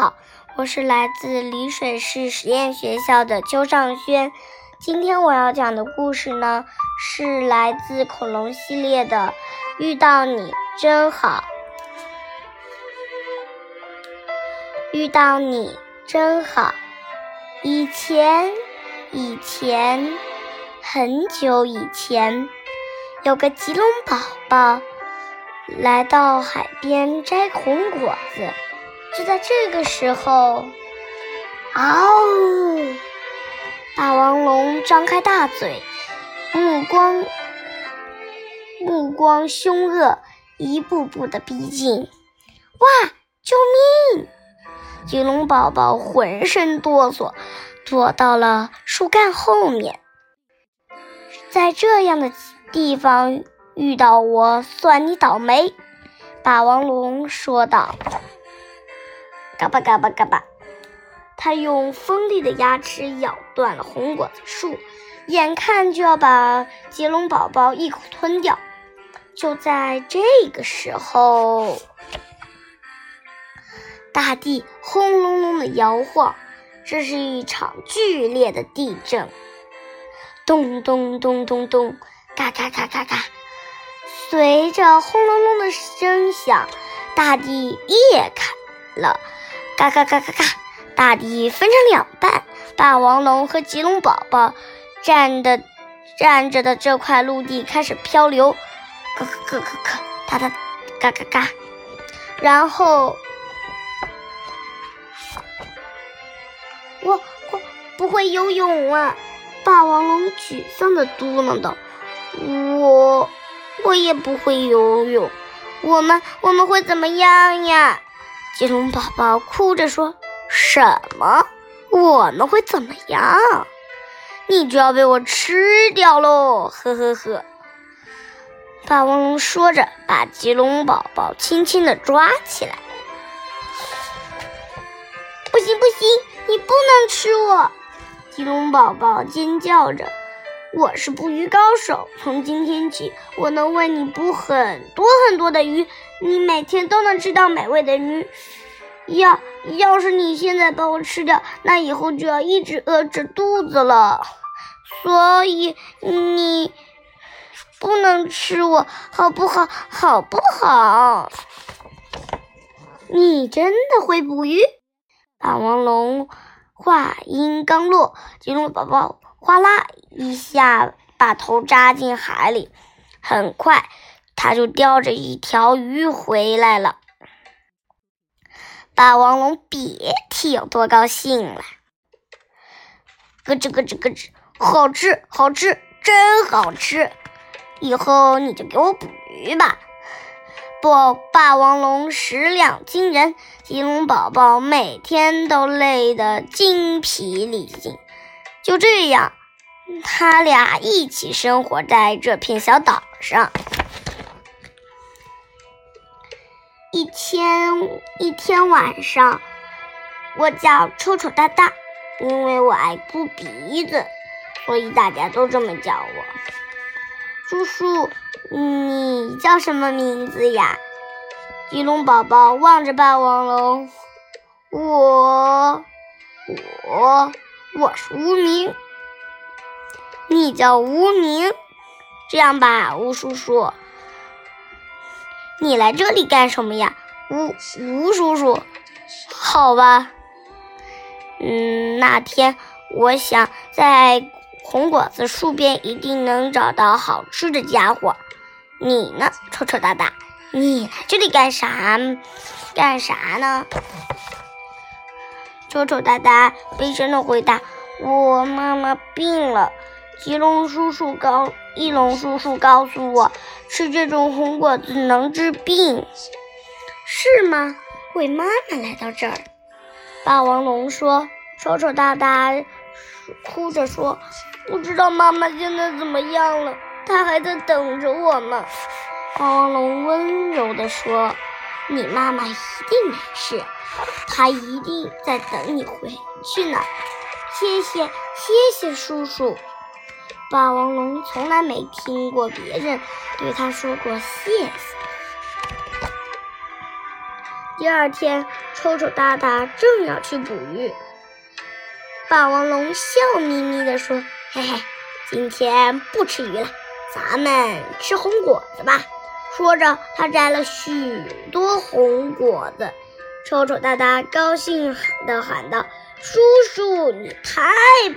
好，我是来自丽水市实验学校的邱尚轩。今天我要讲的故事呢，是来自恐龙系列的《遇到你真好》。遇到你真好。以前，以前，很久以前，有个棘龙宝宝来到海边摘红果子。就在这个时候，嗷！霸王龙张开大嘴，目光目光凶恶，一步步的逼近。哇！救命！棘龙宝宝浑身哆嗦，躲到了树干后面。在这样的地方遇到我，算你倒霉！霸王龙说道。嘎巴嘎巴嘎巴，他用锋利的牙齿咬断了红果子树，眼看就要把棘龙宝宝一口吞掉。就在这个时候，大地轰隆隆的摇晃，这是一场剧烈的地震。咚咚咚咚咚，嘎嘎嘎嘎嘎，随着轰隆隆的声响，大地裂开了。嘎嘎嘎嘎嘎！大地分成两半，霸王龙和棘龙宝宝站的站着的这块陆地开始漂流，咯咯咯咯咯，哒哒，嘎嘎嘎。然后我我不会游泳啊！霸王龙沮丧的嘟囔道：“我我也不会游泳，我们我们会怎么样呀？”棘龙宝宝哭着说：“什么？我们会怎么样？你就要被我吃掉喽！”呵呵呵。霸王龙说着，把棘龙宝宝轻轻地抓起来。“不行，不行，你不能吃我！”棘龙宝宝尖叫着。“我是捕鱼高手，从今天起，我能为你捕很多很多的鱼。”你每天都能吃到美味的鱼，要要是你现在把我吃掉，那以后就要一直饿着肚子了。所以你不能吃我，好不好？好不好？你真的会捕鱼？霸王龙话音刚落，棘龙宝宝哗啦一下把头扎进海里，很快。他就叼着一条鱼回来了，霸王龙别提有多高兴了。咯吱咯吱咯吱，好吃好吃，真好吃！以后你就给我捕鱼吧。不，霸王龙食量惊人，棘龙宝宝每天都累得精疲力尽。就这样，他俩一起生活在这片小岛上。一天一天晚上，我叫臭臭大大，因为我爱哭鼻子，所以大家都这么叫我。叔叔，你叫什么名字呀？棘龙宝宝望着霸王龙，我我我是无名，你叫无名。这样吧，吴叔叔。你来这里干什么呀，吴吴叔叔？好吧，嗯，那天我想在红果子树边一定能找到好吃的家伙。你呢，臭臭大大？你来这里干啥？干啥呢？丑丑哒哒悲伤的回答：“我妈妈病了。”棘龙叔叔告，翼龙叔叔告诉我，吃这种红果子能治病，是吗？为妈妈来到这儿，霸王龙说：“丑丑哒哒哭着说，不知道妈妈现在怎么样了，她还在等着我呢。”霸王龙温柔地说：“你妈妈一定没事，她一定在等你回去呢。”谢谢，谢谢叔叔。霸王龙从来没听过别人对他说过谢谢。第二天，臭臭大大正要去捕鱼，霸王龙笑眯眯地说：“嘿嘿，今天不吃鱼了，咱们吃红果子吧。”说着，他摘了许多红果子。臭臭哒哒高兴地喊道：“叔叔，你太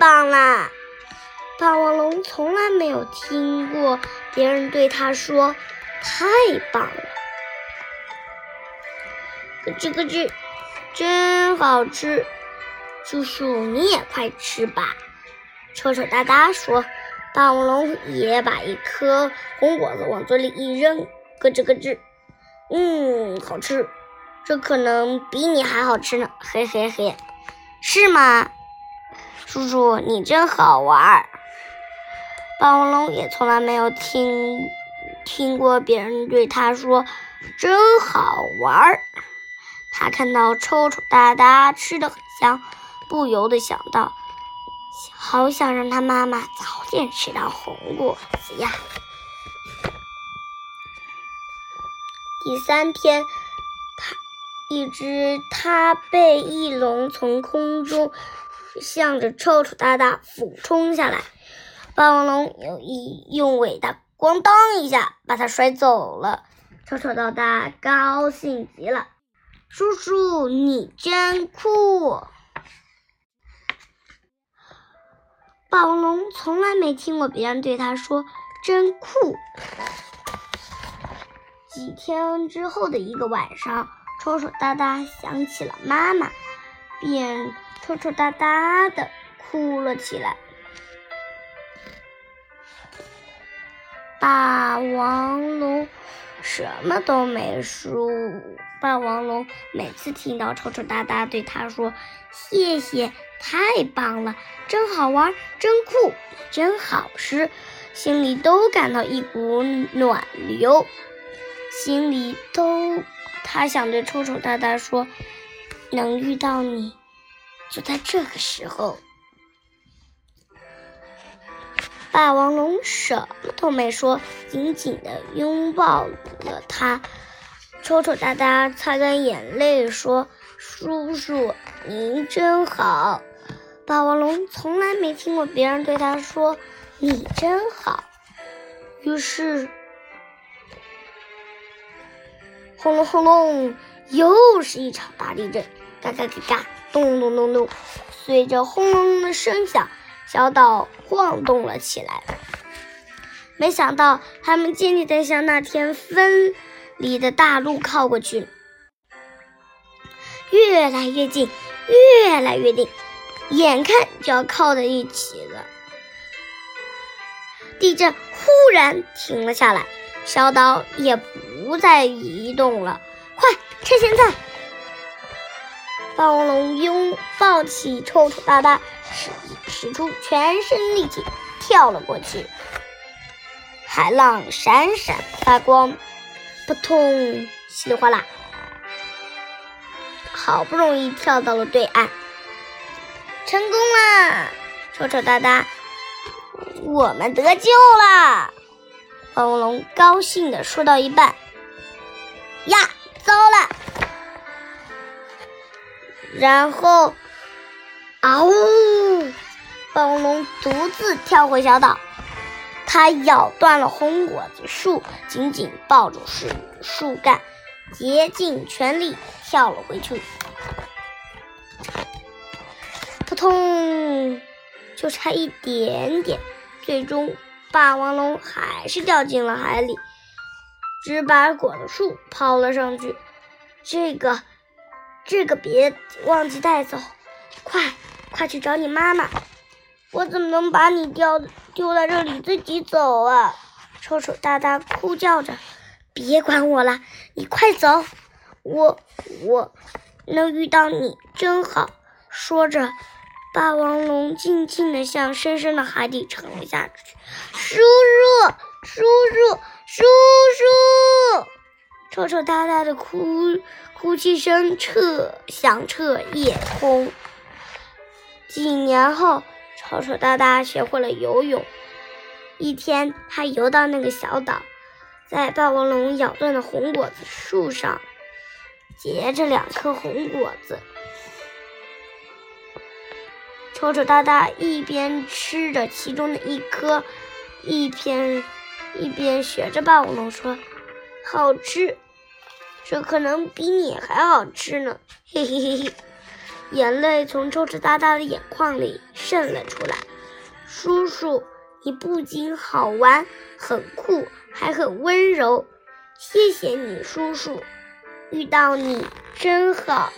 棒了！”霸王龙从来没有听过别人对他说“太棒了”。咯吱咯吱，真好吃！叔叔，你也快吃吧。臭臭哒哒说。霸王龙也把一颗红果子往嘴里一扔，咯吱咯吱，嗯，好吃。这可能比你还好吃呢，嘿嘿嘿，是吗？叔叔，你真好玩。霸王龙也从来没有听听过别人对他说“真好玩儿”。他看到臭臭哒哒吃的很香，不由得想到，好想让他妈妈早点吃到红果子呀。第三天，他一只他被翼龙从空中向着臭臭大大俯冲下来，霸王龙有意用尾巴咣当一下把它甩走了。臭臭大大高兴极了。叔叔，你真酷！霸王龙从来没听过别人对他说“真酷”。几天之后的一个晚上，臭臭哒哒想起了妈妈，便臭臭哒哒的哭了起来。霸王龙。什么都没说。霸王龙每次听到臭臭哒哒对他说“谢谢，太棒了，真好玩，真酷，真好吃”，心里都感到一股暖流，心里都他想对臭臭哒哒说：“能遇到你，就在这个时候。”霸王龙什么都没说，紧紧的拥抱了他。臭臭哒哒擦干眼泪说：“叔叔，您真好。”霸王龙从来没听过别人对他说“你真好”。于是，轰隆轰隆，又是一场大地震，嘎嘎嘎嘎，咚咚咚咚，随着轰隆隆的声响。小岛晃动了起来，没想到他们渐渐地向那天分离的大陆靠过去，越来越近，越来越近，眼看就要靠在一起了。地震忽然停了下来，小岛也不再移动了。快，趁现在！霸王龙拥抱起臭臭哒哒，使使出全身力气跳了过去。海浪闪闪发光，扑通，稀里哗啦，好不容易跳到了对岸，成功啦！臭臭哒哒，我们得救啦！霸王龙高兴地说到一半，呀，糟了！然后，啊呜！霸王龙独自跳回小岛，它咬断了红果子树，紧紧抱住树树干，竭尽全力跳了回去。扑通！就差一点点，最终霸王龙还是掉进了海里，只把果树抛了上去。这个。这个别忘记带走，快快去找你妈妈！我怎么能把你丢丢在这里自己走啊？臭臭哒哒哭叫着：“别管我了，你快走！我我能遇到你真好。”说着，霸王龙静静地向深深的海底沉了下去。叔叔，叔叔！臭臭哒哒的哭哭泣声彻响彻夜空。几年后，丑丑哒哒学会了游泳。一天，他游到那个小岛，在霸王龙咬断的红果子树上结着两颗红果子。丑丑哒哒一边吃着其中的一颗，一边一边学着霸王龙说：“好吃，这可能比你还好吃呢！”嘿嘿嘿嘿，眼泪从丑丑大大的眼眶里渗了出来。叔叔，你不仅好玩、很酷，还很温柔。谢谢你，叔叔，遇到你真好。